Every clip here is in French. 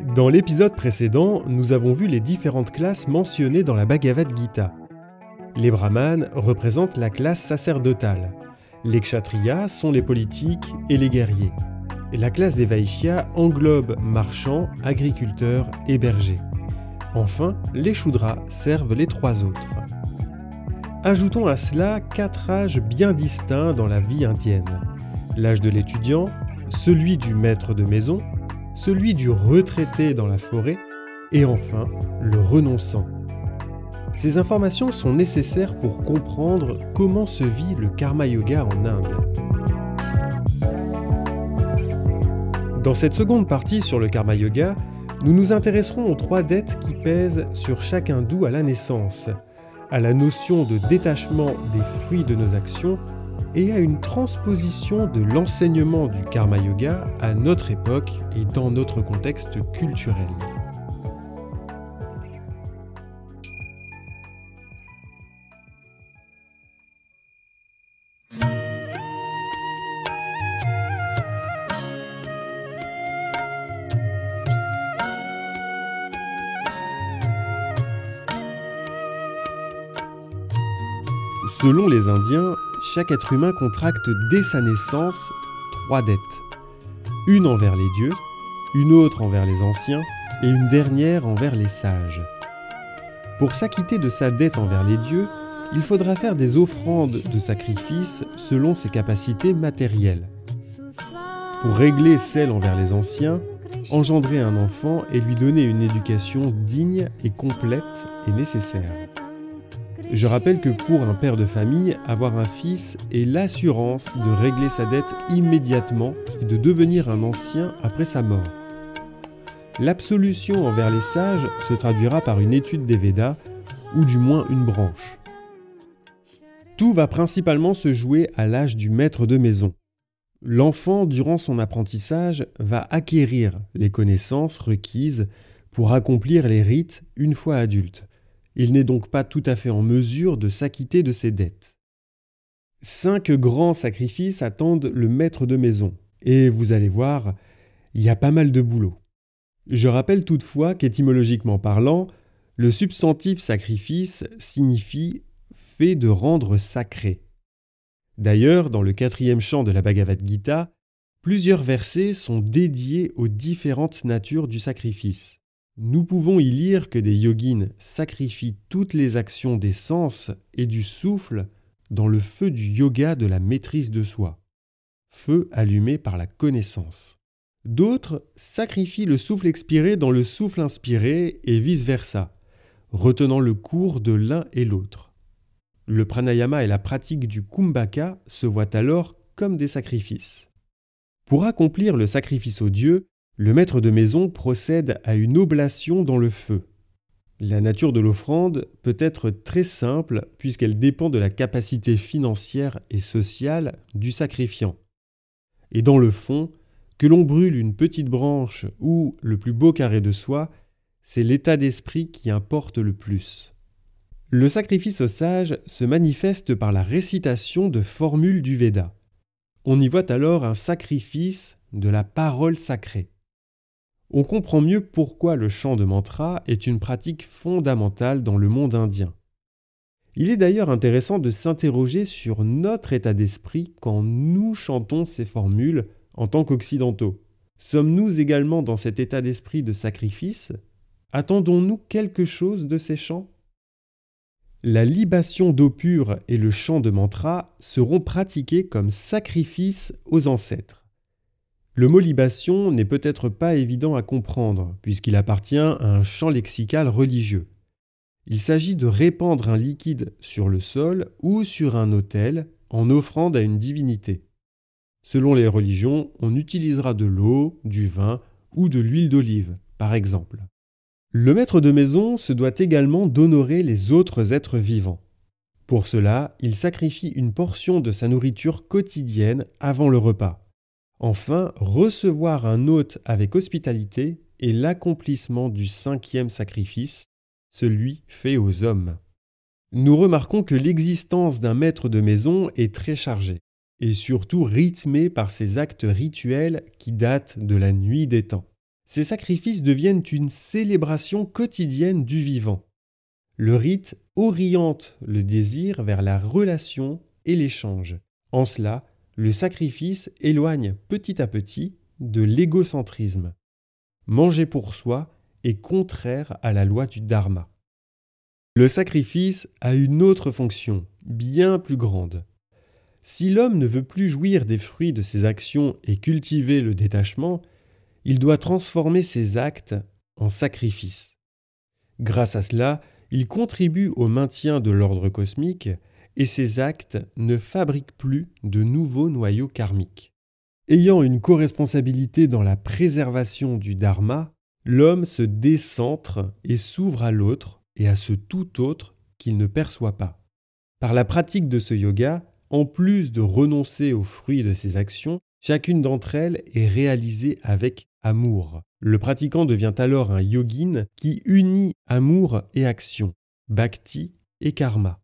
Dans l'épisode précédent, nous avons vu les différentes classes mentionnées dans la Bhagavad Gita. Les brahmanes représentent la classe sacerdotale. Les kshatriyas sont les politiques et les guerriers. La classe des vaishyas englobe marchands, agriculteurs et bergers. Enfin, les shudras servent les trois autres. Ajoutons à cela quatre âges bien distincts dans la vie indienne. L'âge de l'étudiant, celui du maître de maison, celui du retraité dans la forêt et enfin le renonçant. Ces informations sont nécessaires pour comprendre comment se vit le karma yoga en Inde. Dans cette seconde partie sur le karma yoga, nous nous intéresserons aux trois dettes qui pèsent sur chaque hindou à la naissance, à la notion de détachement des fruits de nos actions et à une transposition de l'enseignement du karma yoga à notre époque et dans notre contexte culturel. Selon les Indiens, chaque être humain contracte dès sa naissance trois dettes. Une envers les dieux, une autre envers les anciens et une dernière envers les sages. Pour s'acquitter de sa dette envers les dieux, il faudra faire des offrandes de sacrifice selon ses capacités matérielles. Pour régler celle envers les anciens, engendrer un enfant et lui donner une éducation digne et complète est nécessaire. Je rappelle que pour un père de famille, avoir un fils est l'assurance de régler sa dette immédiatement et de devenir un ancien après sa mort. L'absolution envers les sages se traduira par une étude des Védas, ou du moins une branche. Tout va principalement se jouer à l'âge du maître de maison. L'enfant, durant son apprentissage, va acquérir les connaissances requises pour accomplir les rites une fois adulte. Il n'est donc pas tout à fait en mesure de s'acquitter de ses dettes. Cinq grands sacrifices attendent le maître de maison, et vous allez voir, il y a pas mal de boulot. Je rappelle toutefois qu'étymologiquement parlant, le substantif sacrifice signifie fait de rendre sacré. D'ailleurs, dans le quatrième chant de la Bhagavad Gita, plusieurs versets sont dédiés aux différentes natures du sacrifice. Nous pouvons y lire que des yogines sacrifient toutes les actions des sens et du souffle dans le feu du yoga de la maîtrise de soi, feu allumé par la connaissance. D'autres sacrifient le souffle expiré dans le souffle inspiré et vice-versa, retenant le cours de l'un et l'autre. Le pranayama et la pratique du kumbhaka se voient alors comme des sacrifices. Pour accomplir le sacrifice au Dieu, le maître de maison procède à une oblation dans le feu. La nature de l'offrande peut être très simple puisqu'elle dépend de la capacité financière et sociale du sacrifiant. Et dans le fond, que l'on brûle une petite branche ou le plus beau carré de soie, c'est l'état d'esprit qui importe le plus. Le sacrifice aux sages se manifeste par la récitation de formules du Veda. On y voit alors un sacrifice de la parole sacrée on comprend mieux pourquoi le chant de mantra est une pratique fondamentale dans le monde indien. Il est d'ailleurs intéressant de s'interroger sur notre état d'esprit quand nous chantons ces formules en tant qu'occidentaux. Sommes-nous également dans cet état d'esprit de sacrifice? Attendons-nous quelque chose de ces chants? La libation d'eau pure et le chant de mantra seront pratiqués comme sacrifice aux ancêtres. Le mot libation n'est peut-être pas évident à comprendre, puisqu'il appartient à un champ lexical religieux. Il s'agit de répandre un liquide sur le sol ou sur un autel en offrande à une divinité. Selon les religions, on utilisera de l'eau, du vin ou de l'huile d'olive, par exemple. Le maître de maison se doit également d'honorer les autres êtres vivants. Pour cela, il sacrifie une portion de sa nourriture quotidienne avant le repas. Enfin, recevoir un hôte avec hospitalité est l'accomplissement du cinquième sacrifice, celui fait aux hommes. Nous remarquons que l'existence d'un maître de maison est très chargée, et surtout rythmée par ces actes rituels qui datent de la nuit des temps. ces sacrifices deviennent une célébration quotidienne du vivant. Le rite oriente le désir vers la relation et l'échange. En cela, le sacrifice éloigne petit à petit de l'égocentrisme. Manger pour soi est contraire à la loi du dharma. Le sacrifice a une autre fonction, bien plus grande. Si l'homme ne veut plus jouir des fruits de ses actions et cultiver le détachement, il doit transformer ses actes en sacrifices. Grâce à cela, il contribue au maintien de l'ordre cosmique et ses actes ne fabriquent plus de nouveaux noyaux karmiques. Ayant une co-responsabilité dans la préservation du dharma, l'homme se décentre et s'ouvre à l'autre et à ce tout autre qu'il ne perçoit pas. Par la pratique de ce yoga, en plus de renoncer aux fruits de ses actions, chacune d'entre elles est réalisée avec amour. Le pratiquant devient alors un yogin qui unit amour et action, bhakti et karma.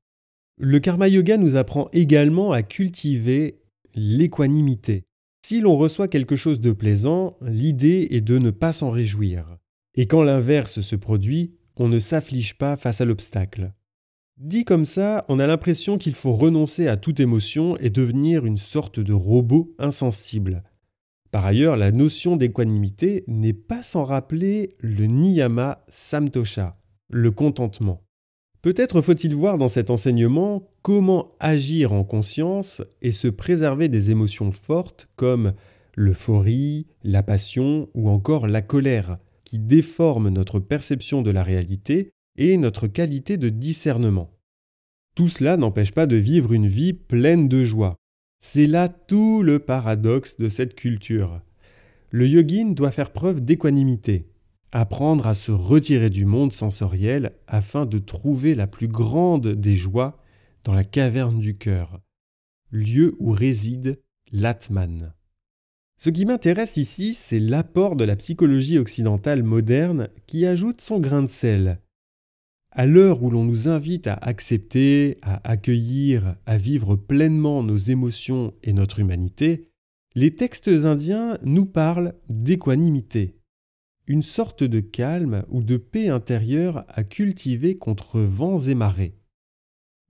Le karma yoga nous apprend également à cultiver l'équanimité. Si l'on reçoit quelque chose de plaisant, l'idée est de ne pas s'en réjouir. Et quand l'inverse se produit, on ne s'afflige pas face à l'obstacle. Dit comme ça, on a l'impression qu'il faut renoncer à toute émotion et devenir une sorte de robot insensible. Par ailleurs, la notion d'équanimité n'est pas sans rappeler le niyama samtosha, le contentement. Peut-être faut-il voir dans cet enseignement comment agir en conscience et se préserver des émotions fortes comme l'euphorie, la passion ou encore la colère, qui déforment notre perception de la réalité et notre qualité de discernement. Tout cela n'empêche pas de vivre une vie pleine de joie. C'est là tout le paradoxe de cette culture. Le yogin doit faire preuve d'équanimité, apprendre à se retirer du monde sensoriel afin de trouver la plus grande des joies dans la caverne du cœur, lieu où réside l'Atman. Ce qui m'intéresse ici, c'est l'apport de la psychologie occidentale moderne qui ajoute son grain de sel, à l'heure où l'on nous invite à accepter, à accueillir, à vivre pleinement nos émotions et notre humanité, les textes indiens nous parlent d'équanimité, une sorte de calme ou de paix intérieure à cultiver contre vents et marées.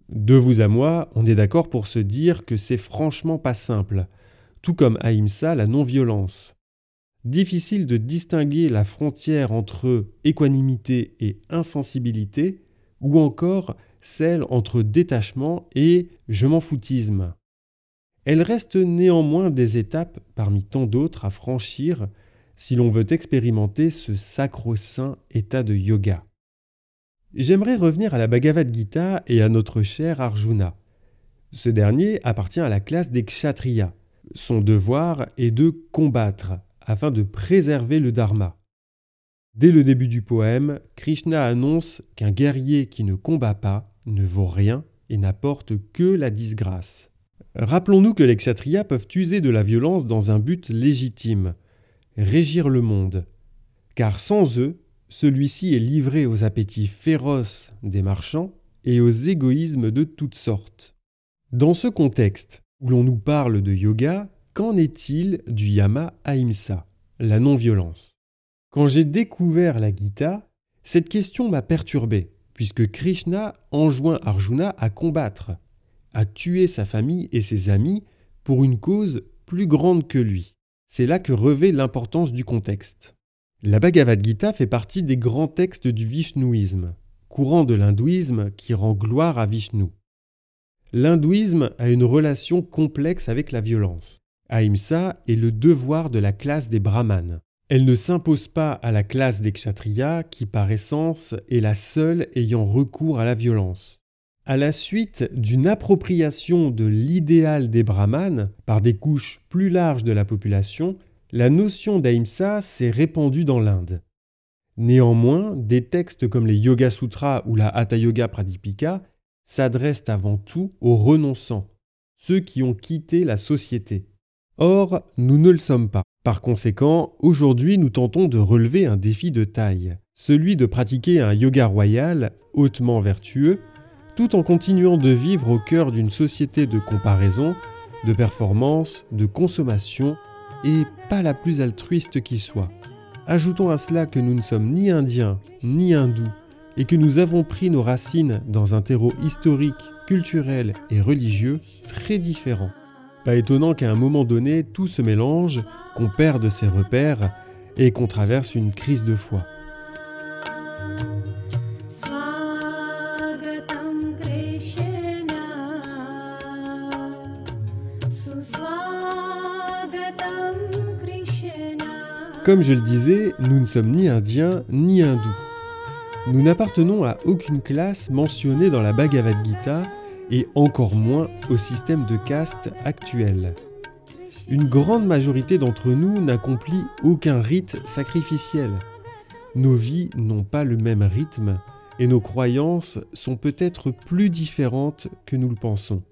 De vous à moi, on est d'accord pour se dire que c'est franchement pas simple, tout comme Ahimsa, la non-violence. Difficile de distinguer la frontière entre équanimité et insensibilité, ou encore celle entre détachement et je m'en foutisme. Elle reste néanmoins des étapes parmi tant d'autres à franchir si l'on veut expérimenter ce sacro-saint état de yoga. J'aimerais revenir à la Bhagavad Gita et à notre cher Arjuna. Ce dernier appartient à la classe des kshatriyas. Son devoir est de combattre, afin de préserver le dharma. Dès le début du poème, Krishna annonce qu'un guerrier qui ne combat pas ne vaut rien et n'apporte que la disgrâce. Rappelons-nous que les kshatriyas peuvent user de la violence dans un but légitime, régir le monde, car sans eux, celui-ci est livré aux appétits féroces des marchands et aux égoïsmes de toutes sortes. Dans ce contexte, où l'on nous parle de yoga, Qu'en est-il du yama ahimsa, la non-violence? Quand j'ai découvert la Gita, cette question m'a perturbé, puisque Krishna enjoint Arjuna à combattre, à tuer sa famille et ses amis pour une cause plus grande que lui. C'est là que revêt l'importance du contexte. La Bhagavad Gita fait partie des grands textes du Vishnouisme, courant de l'hindouisme qui rend gloire à Vishnu. L'hindouisme a une relation complexe avec la violence. Ahimsa est le devoir de la classe des brahmanes. Elle ne s'impose pas à la classe des kshatriyas qui par essence est la seule ayant recours à la violence. À la suite d'une appropriation de l'idéal des brahmanes par des couches plus larges de la population, la notion d'Ahimsa s'est répandue dans l'Inde. Néanmoins, des textes comme les Yoga Sutras ou la Hatha Yoga Pradipika s'adressent avant tout aux renonçants, ceux qui ont quitté la société. Or, nous ne le sommes pas. Par conséquent, aujourd'hui nous tentons de relever un défi de taille, celui de pratiquer un yoga royal hautement vertueux, tout en continuant de vivre au cœur d'une société de comparaison, de performance, de consommation, et pas la plus altruiste qui soit. Ajoutons à cela que nous ne sommes ni indiens ni hindous et que nous avons pris nos racines dans un terreau historique, culturel et religieux très différent. Pas étonnant qu'à un moment donné, tout se mélange, qu'on perde ses repères et qu'on traverse une crise de foi. Comme je le disais, nous ne sommes ni indiens ni hindous. Nous n'appartenons à aucune classe mentionnée dans la Bhagavad Gita et encore moins au système de caste actuel. Une grande majorité d'entre nous n'accomplit aucun rite sacrificiel. Nos vies n'ont pas le même rythme et nos croyances sont peut-être plus différentes que nous le pensons.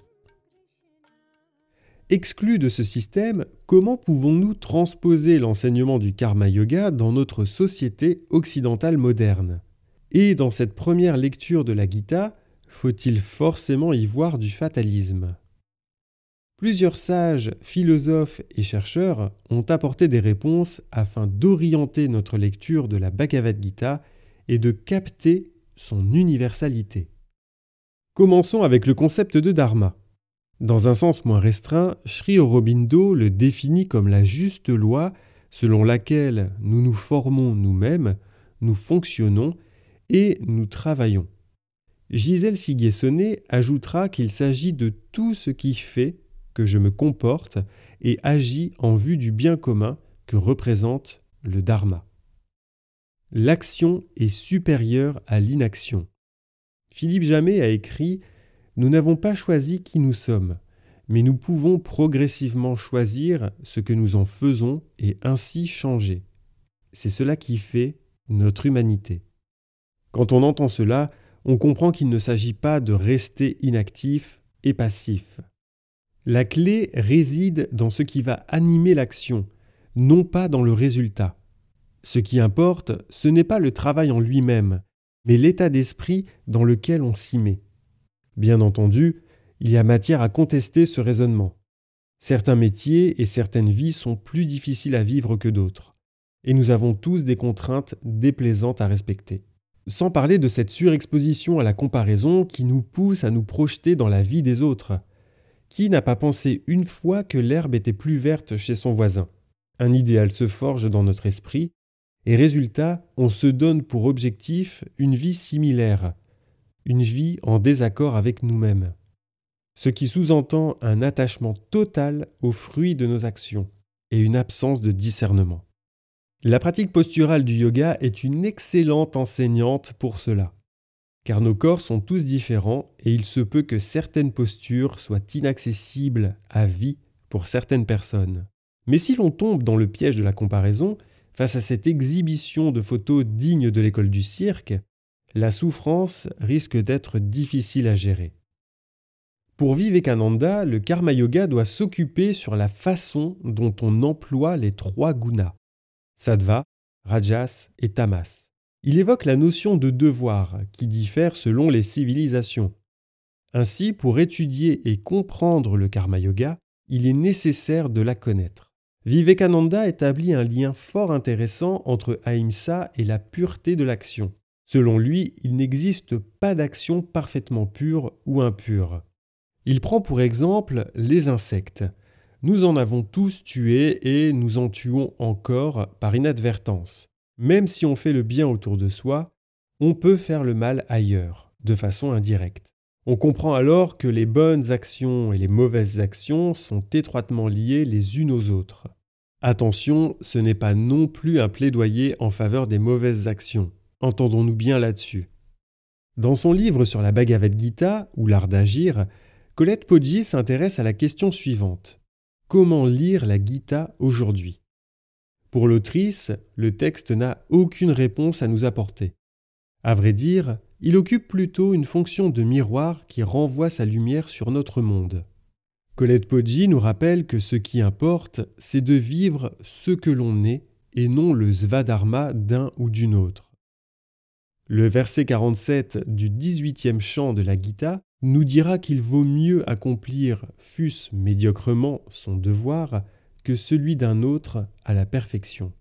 Exclus de ce système, comment pouvons-nous transposer l'enseignement du karma yoga dans notre société occidentale moderne? Et dans cette première lecture de la Gita, faut-il forcément y voir du fatalisme? Plusieurs sages, philosophes et chercheurs ont apporté des réponses afin d'orienter notre lecture de la Bhagavad Gita et de capter son universalité. Commençons avec le concept de dharma. Dans un sens moins restreint, Sri Aurobindo le définit comme la juste loi selon laquelle nous nous formons nous-mêmes, nous fonctionnons et nous travaillons. Gisèle Siguessonnet ajoutera qu'il s'agit de tout ce qui fait que je me comporte et agis en vue du bien commun que représente le Dharma. L'action est supérieure à l'inaction. Philippe Jamet a écrit Nous n'avons pas choisi qui nous sommes, mais nous pouvons progressivement choisir ce que nous en faisons et ainsi changer. C'est cela qui fait notre humanité. Quand on entend cela, on comprend qu'il ne s'agit pas de rester inactif et passif. La clé réside dans ce qui va animer l'action, non pas dans le résultat. Ce qui importe, ce n'est pas le travail en lui-même, mais l'état d'esprit dans lequel on s'y met. Bien entendu, il y a matière à contester ce raisonnement. Certains métiers et certaines vies sont plus difficiles à vivre que d'autres, et nous avons tous des contraintes déplaisantes à respecter. Sans parler de cette surexposition à la comparaison qui nous pousse à nous projeter dans la vie des autres, qui n'a pas pensé une fois que l'herbe était plus verte chez son voisin Un idéal se forge dans notre esprit, et résultat, on se donne pour objectif une vie similaire, une vie en désaccord avec nous-mêmes. Ce qui sous-entend un attachement total aux fruits de nos actions et une absence de discernement. La pratique posturale du yoga est une excellente enseignante pour cela car nos corps sont tous différents et il se peut que certaines postures soient inaccessibles à vie pour certaines personnes. Mais si l'on tombe dans le piège de la comparaison, face à cette exhibition de photos dignes de l'école du cirque, la souffrance risque d'être difficile à gérer. Pour Vivekananda, le karma yoga doit s'occuper sur la façon dont on emploie les trois gunas, sattva, rajas et tamas. Il évoque la notion de devoir qui diffère selon les civilisations. Ainsi, pour étudier et comprendre le karma yoga, il est nécessaire de la connaître. Vivekananda établit un lien fort intéressant entre Ahimsa et la pureté de l'action. Selon lui, il n'existe pas d'action parfaitement pure ou impure. Il prend pour exemple les insectes. Nous en avons tous tué et nous en tuons encore par inadvertance. Même si on fait le bien autour de soi, on peut faire le mal ailleurs, de façon indirecte. On comprend alors que les bonnes actions et les mauvaises actions sont étroitement liées les unes aux autres. Attention, ce n'est pas non plus un plaidoyer en faveur des mauvaises actions. Entendons-nous bien là-dessus. Dans son livre sur la Bhagavad Gita, ou l'art d'agir, Colette Poggi s'intéresse à la question suivante. Comment lire la Gita aujourd'hui? Pour l'autrice, le texte n'a aucune réponse à nous apporter. À vrai dire, il occupe plutôt une fonction de miroir qui renvoie sa lumière sur notre monde. Colette Poggi nous rappelle que ce qui importe, c'est de vivre ce que l'on est et non le svadharma d'un ou d'une autre. Le verset 47 du 18e chant de la Gita nous dira qu'il vaut mieux accomplir, fût-ce médiocrement, son devoir, que celui d'un autre à la perfection.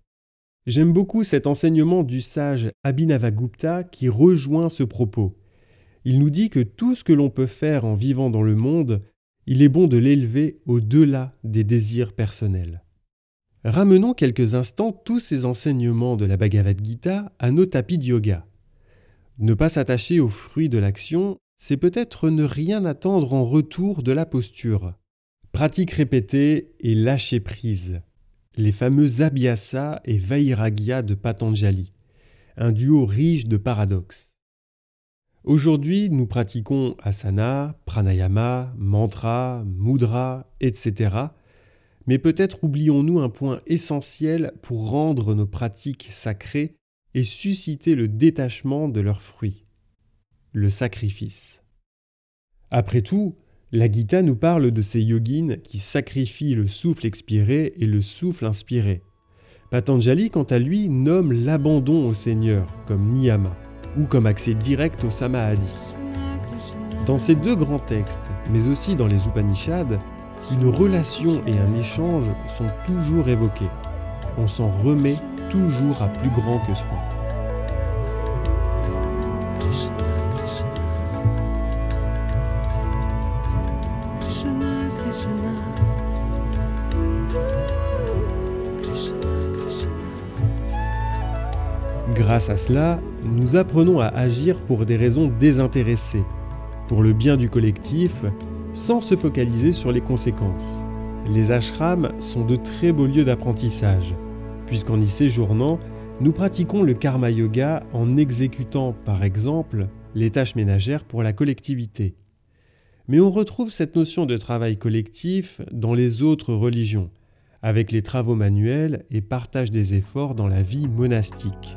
J'aime beaucoup cet enseignement du sage Abhinavagupta qui rejoint ce propos. Il nous dit que tout ce que l'on peut faire en vivant dans le monde, il est bon de l'élever au-delà des désirs personnels. Ramenons quelques instants tous ces enseignements de la Bhagavad Gita à nos tapis de yoga. Ne pas s'attacher aux fruits de l'action, c'est peut-être ne rien attendre en retour de la posture. Pratique répétée et lâcher prise. Les fameux Abhyasa et Vairagya de Patanjali, un duo riche de paradoxes. Aujourd'hui, nous pratiquons asana, pranayama, mantra, mudra, etc. Mais peut-être oublions-nous un point essentiel pour rendre nos pratiques sacrées et susciter le détachement de leurs fruits, le sacrifice. Après tout, la Gita nous parle de ces yogines qui sacrifient le souffle expiré et le souffle inspiré. Patanjali, quant à lui, nomme l'abandon au Seigneur comme niyama ou comme accès direct au samadhi. Dans ces deux grands textes, mais aussi dans les Upanishads, une relation et un échange sont toujours évoqués. On s'en remet toujours à plus grand que soi. Grâce à cela, nous apprenons à agir pour des raisons désintéressées, pour le bien du collectif, sans se focaliser sur les conséquences. Les ashrams sont de très beaux lieux d'apprentissage puisqu'en y séjournant, nous pratiquons le karma yoga en exécutant par exemple les tâches ménagères pour la collectivité. Mais on retrouve cette notion de travail collectif dans les autres religions, avec les travaux manuels et partage des efforts dans la vie monastique.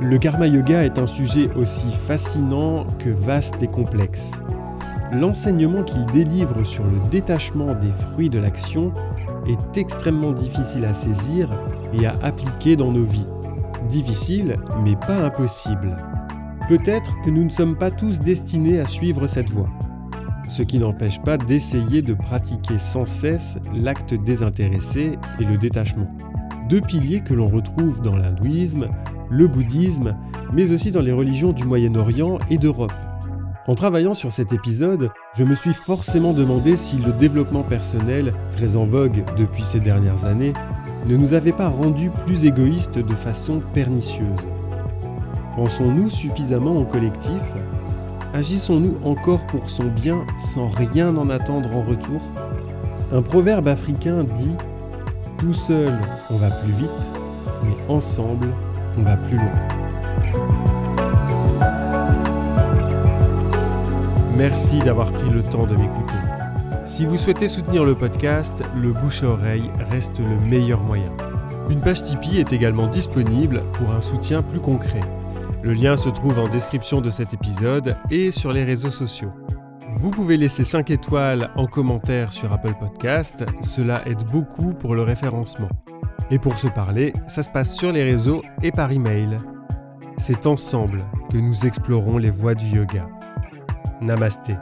Le karma yoga est un sujet aussi fascinant que vaste et complexe l'enseignement qu'il délivre sur le détachement des fruits de l'action est extrêmement difficile à saisir et à appliquer dans nos vies. Difficile, mais pas impossible. Peut-être que nous ne sommes pas tous destinés à suivre cette voie, ce qui n'empêche pas d'essayer de pratiquer sans cesse l'acte désintéressé et le détachement. Deux piliers que l'on retrouve dans l'hindouisme, le bouddhisme, mais aussi dans les religions du Moyen-Orient et d'Europe. En travaillant sur cet épisode, je me suis forcément demandé si le développement personnel, très en vogue depuis ces dernières années, ne nous avait pas rendus plus égoïstes de façon pernicieuse. Pensons-nous suffisamment au collectif? Agissons-nous encore pour son bien sans rien en attendre en retour? Un proverbe africain dit ⁇ Tout seul, on va plus vite, mais ensemble, on va plus loin ⁇ Merci d'avoir pris le temps de m'écouter. Si vous souhaitez soutenir le podcast, le bouche à oreille reste le meilleur moyen. Une page Tipeee est également disponible pour un soutien plus concret. Le lien se trouve en description de cet épisode et sur les réseaux sociaux. Vous pouvez laisser 5 étoiles en commentaire sur Apple Podcast, cela aide beaucoup pour le référencement. Et pour se parler, ça se passe sur les réseaux et par email. C'est ensemble que nous explorons les voies du yoga. Namaste.